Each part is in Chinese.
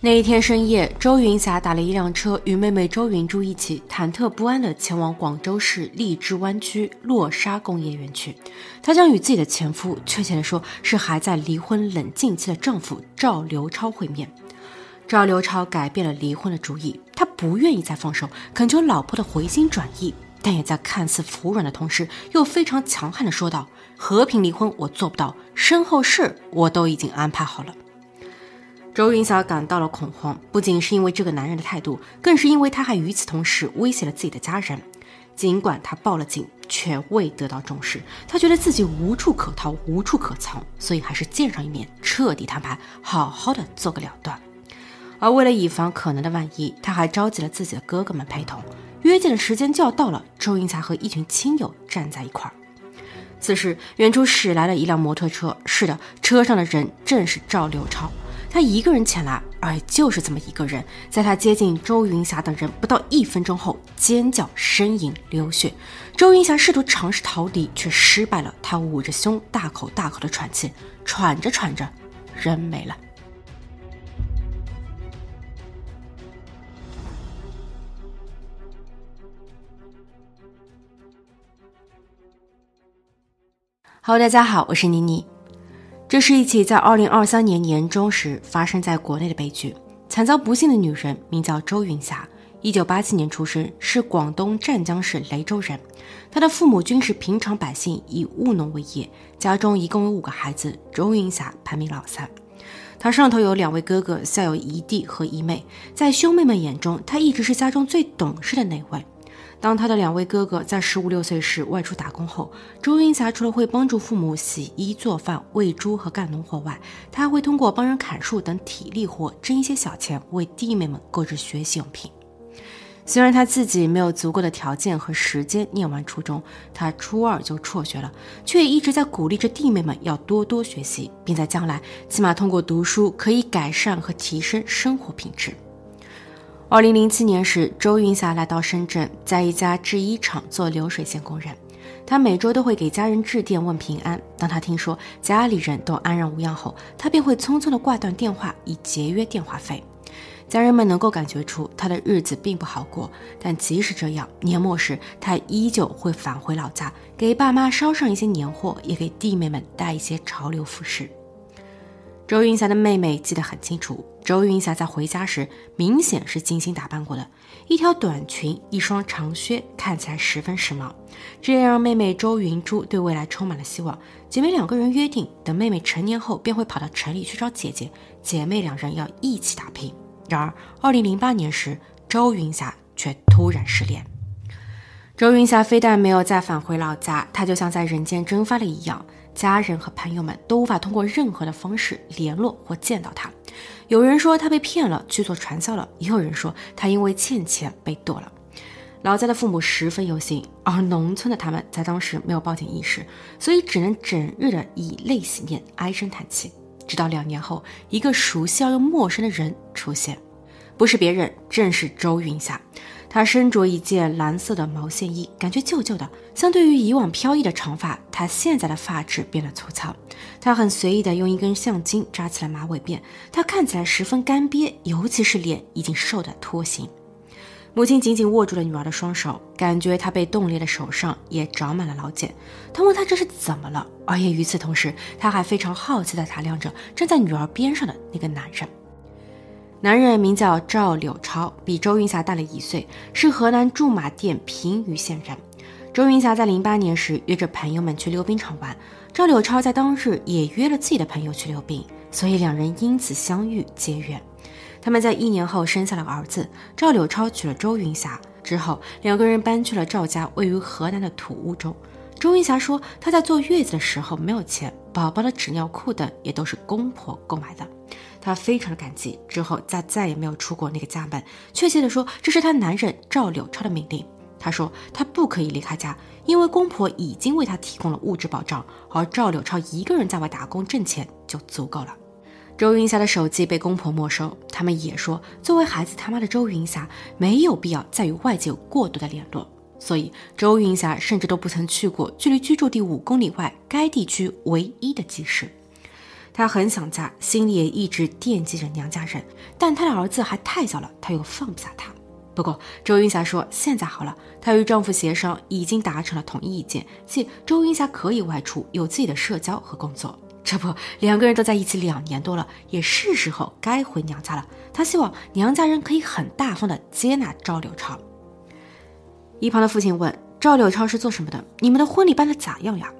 那一天深夜，周云霞打了一辆车，与妹妹周云珠一起忐忑不安地前往广州市荔枝湾区洛沙工业园区。她将与自己的前夫，确切地说是还在离婚冷静期的丈夫赵刘超会面。赵刘超改变了离婚的主意，他不愿意再放手，恳求老婆的回心转意，但也在看似服软的同时，又非常强悍地说道：“和平离婚我做不到，身后事我都已经安排好了。”周云霞感到了恐慌，不仅是因为这个男人的态度，更是因为他还与此同时威胁了自己的家人。尽管他报了警，却未得到重视。他觉得自己无处可逃，无处可藏，所以还是见上一面，彻底摊牌，好好的做个了断。而为了以防可能的万一，他还召集了自己的哥哥们陪同。约见的时间就要到了，周云霞和一群亲友站在一块儿。此时，远处驶来了一辆摩托车，是的，车上的人正是赵刘超。他一个人前来，而就是这么一个人，在他接近周云霞等人不到一分钟后，尖叫、呻吟、流血。周云霞试图尝试逃离，却失败了。他捂着胸，大口大口的喘气，喘着喘着，人没了。好大家好，我是妮妮。这是一起在二零二三年年中时发生在国内的悲剧。惨遭不幸的女人名叫周云霞，一九八七年出生，是广东湛江市雷州人。她的父母均是平常百姓，以务农为业。家中一共有五个孩子，周云霞排名老三。她上头有两位哥哥，下有一弟和一妹。在兄妹们眼中，她一直是家中最懂事的那位。当他的两位哥哥在十五六岁时外出打工后，周云霞除了会帮助父母洗衣做饭、喂猪和干农活外，她还会通过帮人砍树等体力活挣一些小钱，为弟妹们购置学习用品。虽然他自己没有足够的条件和时间念完初中，他初二就辍学了，却也一直在鼓励着弟妹们要多多学习，并在将来起码通过读书可以改善和提升生活品质。二零零七年时，周云霞来到深圳，在一家制衣厂做流水线工人。她每周都会给家人致电问平安。当她听说家里人都安然无恙后，她便会匆匆地挂断电话，以节约电话费。家人们能够感觉出她的日子并不好过，但即使这样，年末时她依旧会返回老家，给爸妈捎上一些年货，也给弟妹们带一些潮流服饰。周云霞的妹妹记得很清楚，周云霞在回家时明显是精心打扮过的，一条短裙，一双长靴，看起来十分时髦。这也让妹妹周云珠对未来充满了希望。姐妹两个人约定，等妹妹成年后便会跑到城里去找姐姐，姐妹两人要一起打拼。然而，二零零八年时，周云霞却突然失联。周云霞非但没有再返回老家，她就像在人间蒸发了一样。家人和朋友们都无法通过任何的方式联络或见到她。有人说他被骗了，去做传销了；也有人说他因为欠钱被剁了。老家的父母十分忧心，而农村的他们在当时没有报警意识，所以只能整日的以泪洗面，唉声叹气。直到两年后，一个熟悉而又陌生的人出现，不是别人，正是周云霞。她身着一件蓝色的毛线衣，感觉旧旧的。相对于以往飘逸的长发，她现在的发质变得粗糙。她很随意地用一根橡筋扎起了马尾辫。她看起来十分干瘪，尤其是脸已经瘦得脱形。母亲紧紧握住了女儿的双手，感觉她被冻裂的手上也长满了老茧。她问她这是怎么了，而也与此同时，她还非常好奇地打量着站在女儿边上的那个男人。男人名叫赵柳超，比周云霞大了一岁，是河南驻马店平舆县人。周云霞在零八年时约着朋友们去溜冰场玩，赵柳超在当日也约了自己的朋友去溜冰，所以两人因此相遇结缘。他们在一年后生下了儿子，赵柳超娶了周云霞之后，两个人搬去了赵家位于河南的土屋中。周云霞说，她在坐月子的时候没有钱，宝宝的纸尿裤等也都是公婆购买的。她非常的感激。之后再再也没有出过那个家门。确切的说，这是她男人赵柳超的命令。她说她不可以离开家，因为公婆已经为她提供了物质保障，而赵柳超一个人在外打工挣钱就足够了。周云霞的手机被公婆没收，他们也说，作为孩子他妈的周云霞没有必要再与外界有过多的联络。所以，周云霞甚至都不曾去过距离居住地五公里外该地区唯一的集市。她很想家，心里也一直惦记着娘家人，但她的儿子还太小了，她又放不下他。不过，周云霞说现在好了，她与丈夫协商，已经达成了统一意见，即周云霞可以外出，有自己的社交和工作。这不，两个人都在一起两年多了，也是时候该回娘家了。她希望娘家人可以很大方的接纳赵柳超。一旁的父亲问赵柳超是做什么的？你们的婚礼办的咋样呀？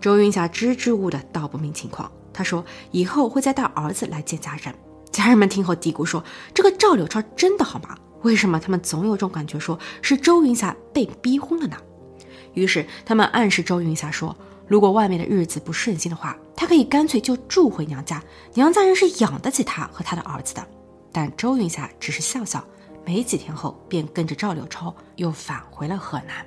周云霞支支吾吾的道不明情况。他说以后会再带儿子来见家人。家人们听后嘀咕说：“这个赵柳超真的好吗？为什么他们总有种感觉，说是周云霞被逼婚了呢？”于是他们暗示周云霞说：“如果外面的日子不顺心的话，她可以干脆就住回娘家，娘家人是养得起她和她的儿子的。”但周云霞只是笑笑。没几天后，便跟着赵柳超又返回了河南。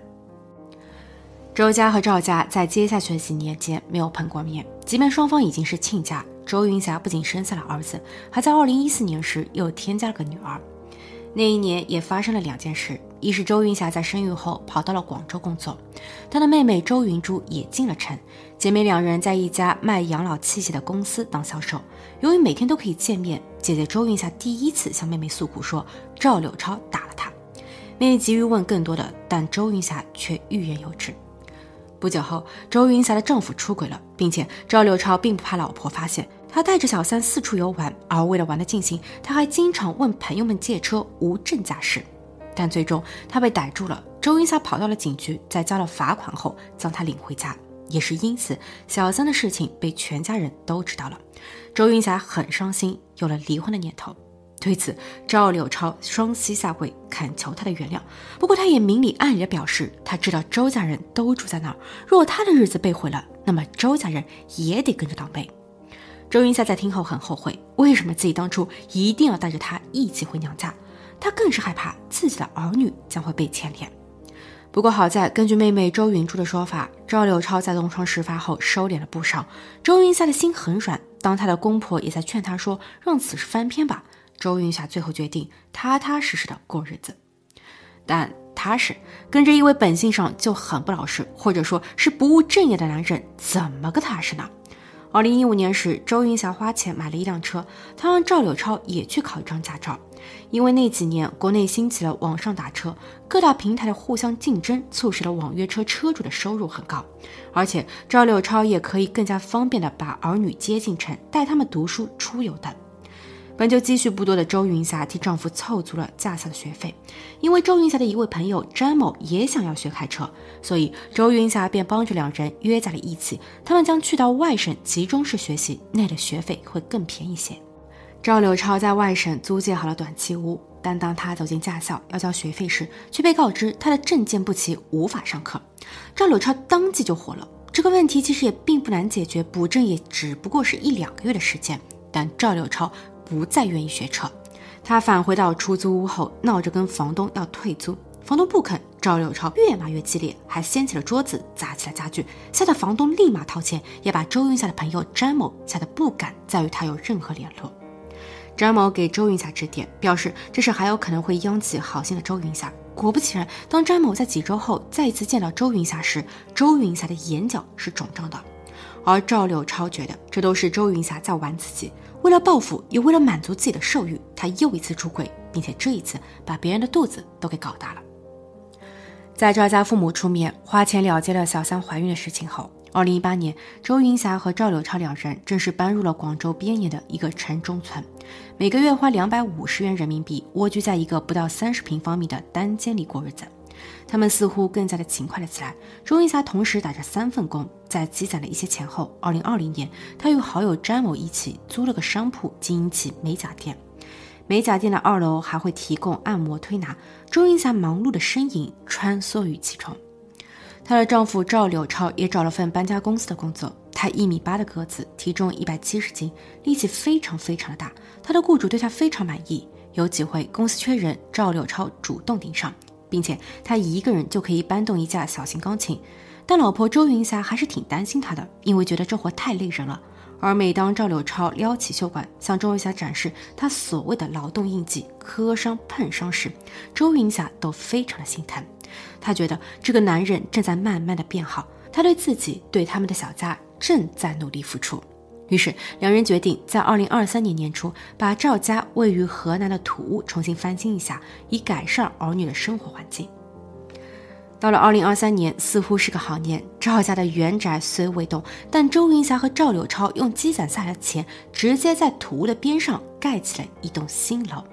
周家和赵家在接下去的几年间没有碰过面，即便双方已经是亲家。周云霞不仅生下了儿子，还在2014年时又添加了个女儿。那一年也发生了两件事：一是周云霞在生育后跑到了广州工作，她的妹妹周云珠也进了城，姐妹两人在一家卖养老器械的公司当销售。由于每天都可以见面。姐姐周云霞第一次向妹妹诉苦，说赵柳超打了她。妹妹急于问更多的，但周云霞却欲言又止。不久后，周云霞的丈夫出轨了，并且赵柳超并不怕老婆发现，他带着小三四处游玩，而为了玩的尽兴，他还经常问朋友们借车，无证驾驶。但最终他被逮住了，周云霞跑到了警局，在交了罚款后将他领回家。也是因此，小三的事情被全家人都知道了。周云霞很伤心，有了离婚的念头。对此，赵柳超双膝下跪，恳求他的原谅。不过，他也明里暗里的表示，他知道周家人都住在那儿，若他的日子被毁了，那么周家人也得跟着倒霉。周云霞在听后很后悔，为什么自己当初一定要带着他一起回娘家？她更是害怕自己的儿女将会被牵连。不过好在，根据妹妹周云珠的说法，赵柳超在东窗事发后收敛了不少。周云霞的心很软，当她的公婆也在劝她说：“让此事翻篇吧。”周云霞最后决定踏踏实实的过日子。但踏实跟着一位本性上就很不老实，或者说是不务正业的男人，怎么个踏实呢？二零一五年时，周云霞花钱买了一辆车，她让赵柳超也去考一张驾照。因为那几年国内兴起了网上打车，各大平台的互相竞争，促使了网约车车主的收入很高，而且赵柳超也可以更加方便的把儿女接进城，带他们读书、出游等。本就积蓄不多的周云霞替丈夫凑足了驾校的学费，因为周云霞的一位朋友詹某也想要学开车，所以周云霞便帮着两人约在了一起。他们将去到外省集中式学习，那的学费会更便宜些。赵柳超在外省租借好了短期屋，但当他走进驾校要交学费时，却被告知他的证件不齐，无法上课。赵柳超当即就火了。这个问题其实也并不难解决，补证也只不过是一两个月的时间。但赵柳超不再愿意学车，他返回到出租屋后，闹着跟房东要退租，房东不肯。赵柳超越骂越激烈，还掀起了桌子，砸起了家具，吓得房东立马掏钱，也把周云霞的朋友詹某吓得不敢再与他有任何联络。詹某给周云霞指点，表示这是还有可能会殃及好心的周云霞。果不其然，当詹某在几周后再一次见到周云霞时，周云霞的眼角是肿胀的。而赵柳超觉得这都是周云霞在玩自己，为了报复，也为了满足自己的兽欲，他又一次出轨，并且这一次把别人的肚子都给搞大了。在赵家父母出面花钱了结了小三怀孕的事情后。二零一八年，周云霞和赵柳超两人正式搬入了广州边沿的一个城中村，每个月花两百五十元人民币，蜗居在一个不到三十平方米的单间里过日子。他们似乎更加的勤快了起来。周云霞同时打着三份工，在积攒了一些钱后，二零二零年，她与好友詹某一起租了个商铺，经营起美甲店。美甲店的二楼还会提供按摩推拿。周云霞忙碌的身影穿梭于其中。她的丈夫赵柳超也找了份搬家公司的工作，她一米八的个子，体重一百七十斤，力气非常非常的大。她的雇主对她非常满意，有几回公司缺人，赵柳超主动顶上，并且他一个人就可以搬动一架小型钢琴。但老婆周云霞还是挺担心他的，因为觉得这活太累人了。而每当赵柳超撩起袖管向周云霞展示他所谓的劳动印记——磕伤、碰伤时，周云霞都非常的心疼。她觉得这个男人正在慢慢的变好，他对自己、对他们的小家正在努力付出。于是，两人决定在二零二三年年初把赵家位于河南的土屋重新翻新一下，以改善儿女的生活环境。到了二零二三年，似乎是个好年。赵家的原宅虽未动，但周云霞和赵柳超用积攒下来的钱，直接在土屋的边上盖起了一栋新楼。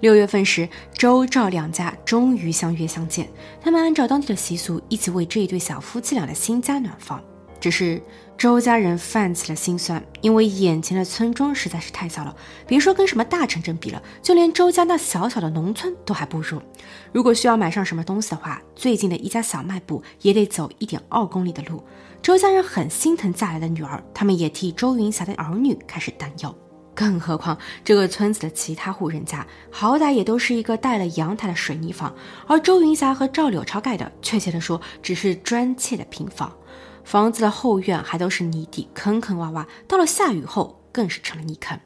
六月份时，周赵两家终于相约相见，他们按照当地的习俗，一起为这一对小夫妻俩的新家暖房。只是周家人泛起了心酸，因为眼前的村庄实在是太小了，别说跟什么大城镇比了，就连周家那小小的农村都还不如。如果需要买上什么东西的话，最近的一家小卖部也得走一点二公里的路。周家人很心疼嫁来的女儿，他们也替周云霞的儿女开始担忧。更何况这个村子的其他户人家，好歹也都是一个带了阳台的水泥房，而周云霞和赵柳超盖的，确切的说，只是砖砌的平房。房子的后院还都是泥地，坑坑洼洼。到了下雨后，更是成了泥坑。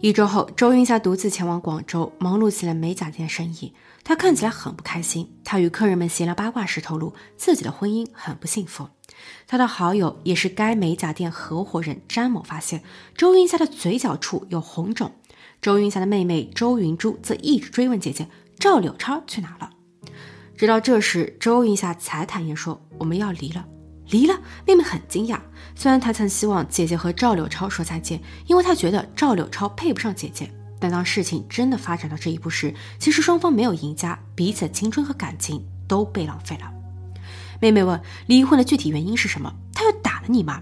一周后，周云霞独自前往广州，忙碌起了美甲店生意。她看起来很不开心。她与客人们闲聊八卦时透露，自己的婚姻很不幸福。她的好友也是该美甲店合伙人詹某发现，周云霞的嘴角处有红肿。周云霞的妹妹周云珠则一直追问姐姐赵柳超去哪了。直到这时，周云霞才坦言说：“我们要离了。”离了，妹妹很惊讶。虽然她曾希望姐姐和赵柳超说再见，因为她觉得赵柳超配不上姐姐。但当事情真的发展到这一步时，其实双方没有赢家，彼此的青春和感情都被浪费了。妹妹问：离婚的具体原因是什么？他又打了你吗？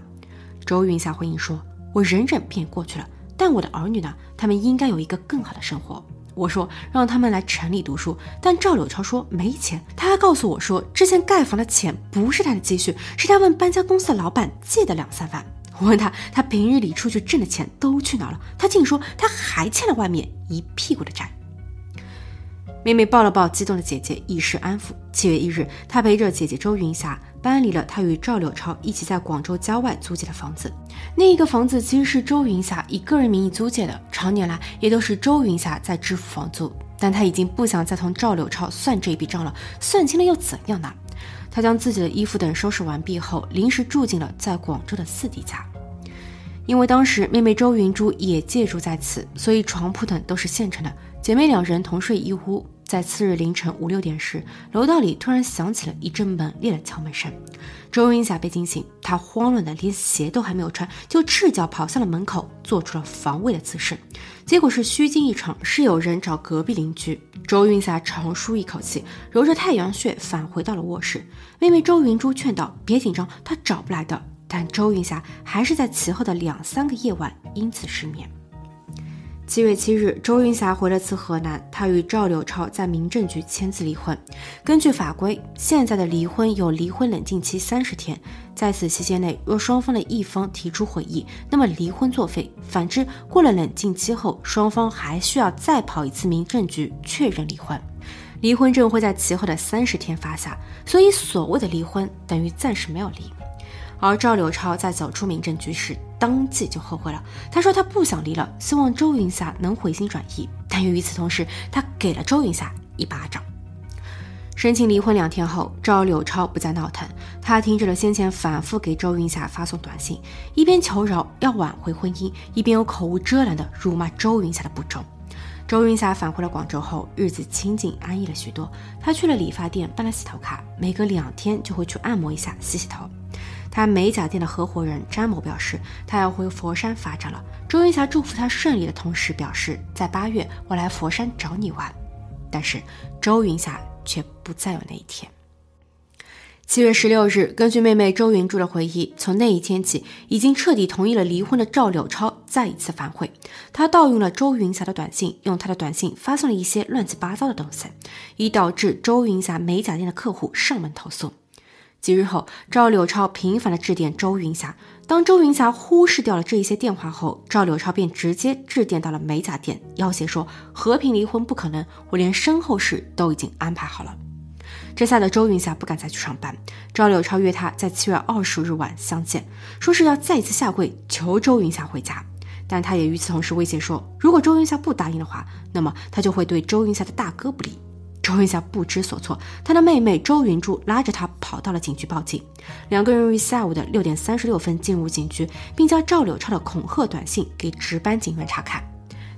周云霞回应说：我忍忍便过去了。但我的儿女呢？他们应该有一个更好的生活。我说让他们来城里读书，但赵柳超说没钱。他还告诉我说，之前盖房的钱不是他的积蓄，是他问搬家公司的老板借的两三万。我问他，他平日里出去挣的钱都去哪了？他竟说他还欠了外面一屁股的债。妹妹抱了抱激动的姐姐，以示安抚。七月一日，她陪着姐姐周云霞搬离了她与赵柳超一起在广州郊外租借的房子。那一个房子其实是周云霞以个人名义租借的，常年来也都是周云霞在支付房租。但她已经不想再同赵柳超算这笔账了，算清了又怎样呢？她将自己的衣服等收拾完毕后，临时住进了在广州的四弟家。因为当时妹妹周云珠也借住在此，所以床铺等都是现成的。姐妹两人同睡一屋，在次日凌晨五六点时，楼道里突然响起了一阵猛烈的敲门声。周云霞被惊醒，她慌乱的连鞋都还没有穿，就赤脚跑向了门口，做出了防卫的姿势。结果是虚惊一场，是有人找隔壁邻居。周云霞长舒一口气，揉着太阳穴返回到了卧室。妹妹周云珠劝道：“别紧张，她找不来的。”但周云霞还是在其后的两三个夜晚因此失眠。七月七日，周云霞回了次河南，她与赵柳超在民政局签字离婚。根据法规，现在的离婚有离婚冷静期三十天，在此期间内，若双方的一方提出悔意，那么离婚作废；反之，过了冷静期后，双方还需要再跑一次民政局确认离婚，离婚证会在其后的三十天发下。所以，所谓的离婚等于暂时没有离。而赵柳超在走出民政局时，当即就后悔了。他说他不想离了，希望周云霞能回心转意。但又与此同时，他给了周云霞一巴掌。申请离婚两天后，赵柳超不再闹腾，他停止了先前反复给周云霞发送短信，一边求饶要挽回婚姻，一边又口无遮拦的辱骂周云霞的不忠。周云霞返回了广州后，日子清静安逸了许多。她去了理发店办了洗头卡，每隔两天就会去按摩一下、洗洗头。他美甲店的合伙人詹某表示，他要回佛山发展了。周云霞祝福他顺利的同时，表示在八月我来佛山找你玩。但是周云霞却不再有那一天。七月十六日，根据妹妹周云珠的回忆，从那一天起，已经彻底同意了离婚的赵柳超再一次反悔。他盗用了周云霞的短信，用他的短信发送了一些乱七八糟的东西，以导致周云霞美甲店的客户上门投诉。几日后，赵柳超频繁的致电周云霞。当周云霞忽视掉了这一些电话后，赵柳超便直接致电到了美甲店，要挟说和平离婚不可能，我连身后事都已经安排好了。这下的周云霞不敢再去上班。赵柳超约她在七月二十日晚相见，说是要再次下跪求周云霞回家。但他也与此同时威胁说，如果周云霞不答应的话，那么他就会对周云霞的大哥不利。周云霞不知所措，她的妹妹周云珠拉着她跑到了警局报警。两个人于下午的六点三十六分进入警局，并将赵柳超的恐吓短信给值班警员查看。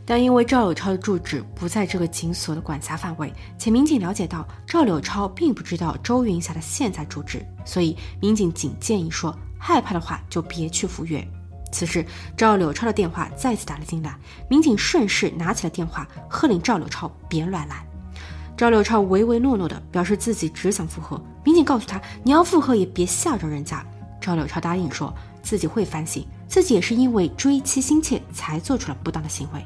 但因为赵柳超的住址不在这个警所的管辖范围，且民警了解到赵柳超并不知道周云霞的现在住址，所以民警仅建议说，害怕的话就别去赴约。此时，赵柳超的电话再次打了进来，民警顺势拿起了电话，喝令赵柳超别乱来。赵柳超唯唯诺诺的表示自己只想复合，民警告诉他：“你要复合也别吓着人家。”赵柳超答应说自己会反省，自己也是因为追妻心切才做出了不当的行为。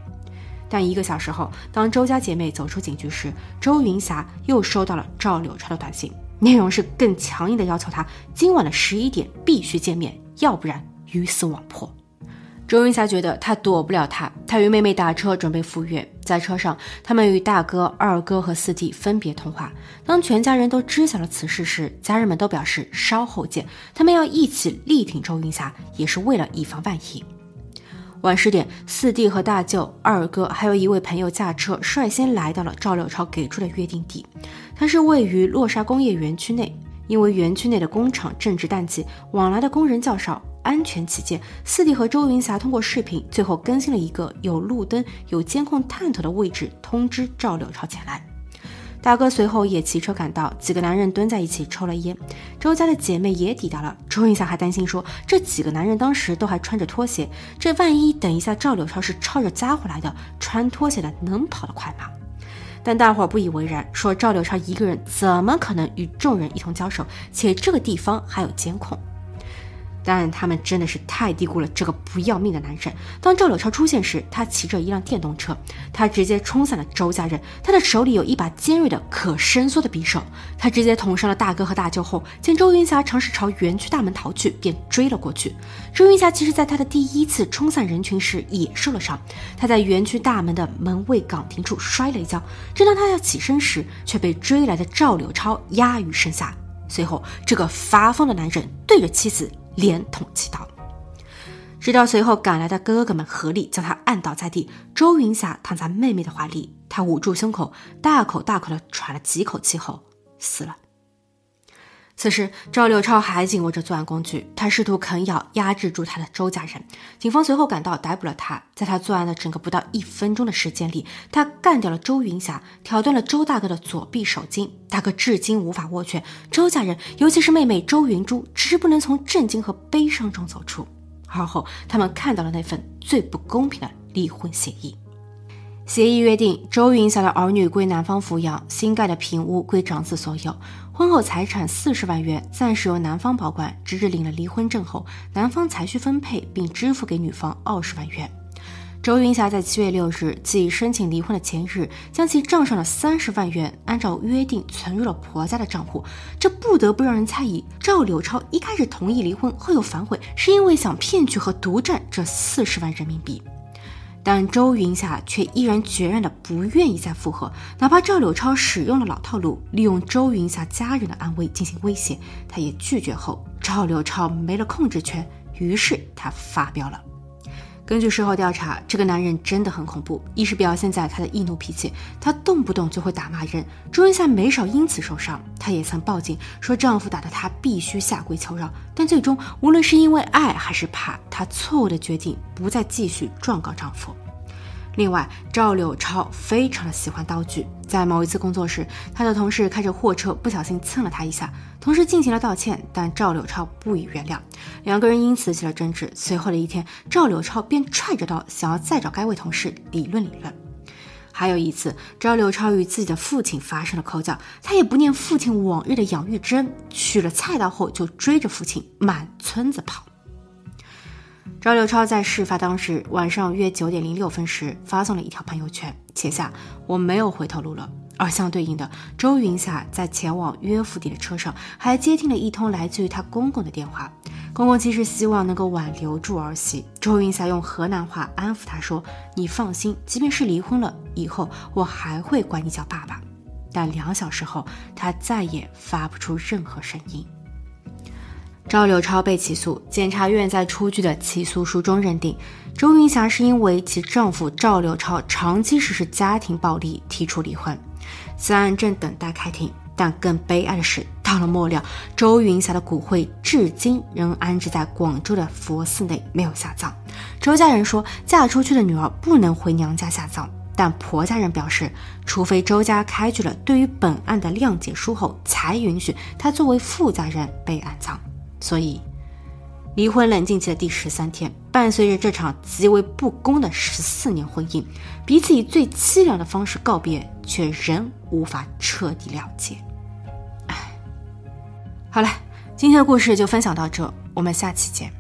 但一个小时后，当周家姐妹走出警局时，周云霞又收到了赵柳超的短信，内容是更强硬的要求他今晚的十一点必须见面，要不然鱼死网破。周云霞觉得他躲不了他，他与妹妹打车准备赴约。在车上，他们与大哥、二哥和四弟分别通话。当全家人都知晓了此事时，家人们都表示稍后见，他们要一起力挺周云霞，也是为了以防万一。晚十点，四弟和大舅、二哥还有一位朋友驾车率先来到了赵六超给出的约定地，它是位于洛沙工业园区内。因为园区内的工厂正值淡季，往来的工人较少。安全起见，四弟和周云霞通过视频，最后更新了一个有路灯、有监控探头的位置，通知赵柳超前来。大哥随后也骑车赶到，几个男人蹲在一起抽了烟。周家的姐妹也抵达了。周云霞还担心说，这几个男人当时都还穿着拖鞋，这万一等一下赵柳超是抄着家伙来的，穿拖鞋的能跑得快吗？但大伙不以为然，说赵柳超一个人怎么可能与众人一同交手？且这个地方还有监控。但他们真的是太低估了这个不要命的男人。当赵柳超出现时，他骑着一辆电动车，他直接冲散了周家人。他的手里有一把尖锐的可伸缩的匕首，他直接捅伤了大哥和大舅后，见周云霞尝试朝园区大门逃去，便追了过去。周云霞其实在他的第一次冲散人群时也受了伤，他在园区大门的门卫岗亭处摔了一跤，正当他要起身时，却被追来的赵柳超压于身下。随后，这个发疯的男人对着妻子。连捅几刀，直到随后赶来的哥哥们合力将他按倒在地。周云霞躺在妹妹的怀里，她捂住胸口，大口大口的喘了几口气后死了。此时，赵六超还紧握着作案工具，他试图啃咬压制住他的周家人。警方随后赶到，逮捕了他。在他作案的整个不到一分钟的时间里，他干掉了周云霞，挑断了周大哥的左臂手筋，大哥至今无法握拳。周家人，尤其是妹妹周云珠，迟迟不能从震惊和悲伤中走出。而后，他们看到了那份最不公平的离婚协议。协议约定，周云霞的儿女归男方抚养，新盖的平屋归长子所有。婚后财产四十万元暂时由男方保管，直至领了离婚证后，男方才需分配并支付给女方二十万元。周云霞在七月六日，即申请离婚的前日，将其账上的三十万元按照约定存入了婆家的账户。这不得不让人猜疑，赵柳超一开始同意离婚后又反悔，是因为想骗取和独占这四十万人民币。但周云霞却毅然决然的不愿意再复合，哪怕赵柳超使用了老套路，利用周云霞家人的安危进行威胁，他也拒绝后，赵柳超没了控制权，于是他发飙了。根据事后调查，这个男人真的很恐怖。一是表现在他的易怒脾气，他动不动就会打骂人。朱云霞没少因此受伤，她也曾报警说丈夫打的她必须下跪求饶。但最终，无论是因为爱还是怕，她错误的决定不再继续状告丈夫。另外，赵柳超非常的喜欢刀具。在某一次工作时，他的同事开着货车不小心蹭了他一下，同事进行了道歉，但赵柳超不予原谅，两个人因此起了争执。随后的一天，赵柳超便揣着刀想要再找该位同事理论理论。还有一次，赵柳超与自己的父亲发生了口角，他也不念父亲往日的养育之恩，取了菜刀后就追着父亲满村子跑。赵柳超在事发当时晚上约九点零六分时发送了一条朋友圈，写下：“我没有回头路了。”而相对应的，周云霞在前往岳父地的车上还接听了一通来自于她公公的电话。公公其实希望能够挽留住儿媳。周云霞用河南话安抚他说：“你放心，即便是离婚了，以后我还会管你叫爸爸。”但两小时后，他再也发不出任何声音。赵柳超被起诉，检察院在出具的起诉书中认定，周云霞是因为其丈夫赵柳超长期实施家庭暴力提出离婚。此案正等待开庭，但更悲哀的是，到了末了，周云霞的骨灰至今仍安置在广州的佛寺内，没有下葬。周家人说，嫁出去的女儿不能回娘家下葬，但婆家人表示，除非周家开具了对于本案的谅解书后，才允许她作为富家人被安葬。所以，离婚冷静期的第十三天，伴随着这场极为不公的十四年婚姻，彼此以最凄凉的方式告别，却仍无法彻底了结。唉，好了，今天的故事就分享到这，我们下期见。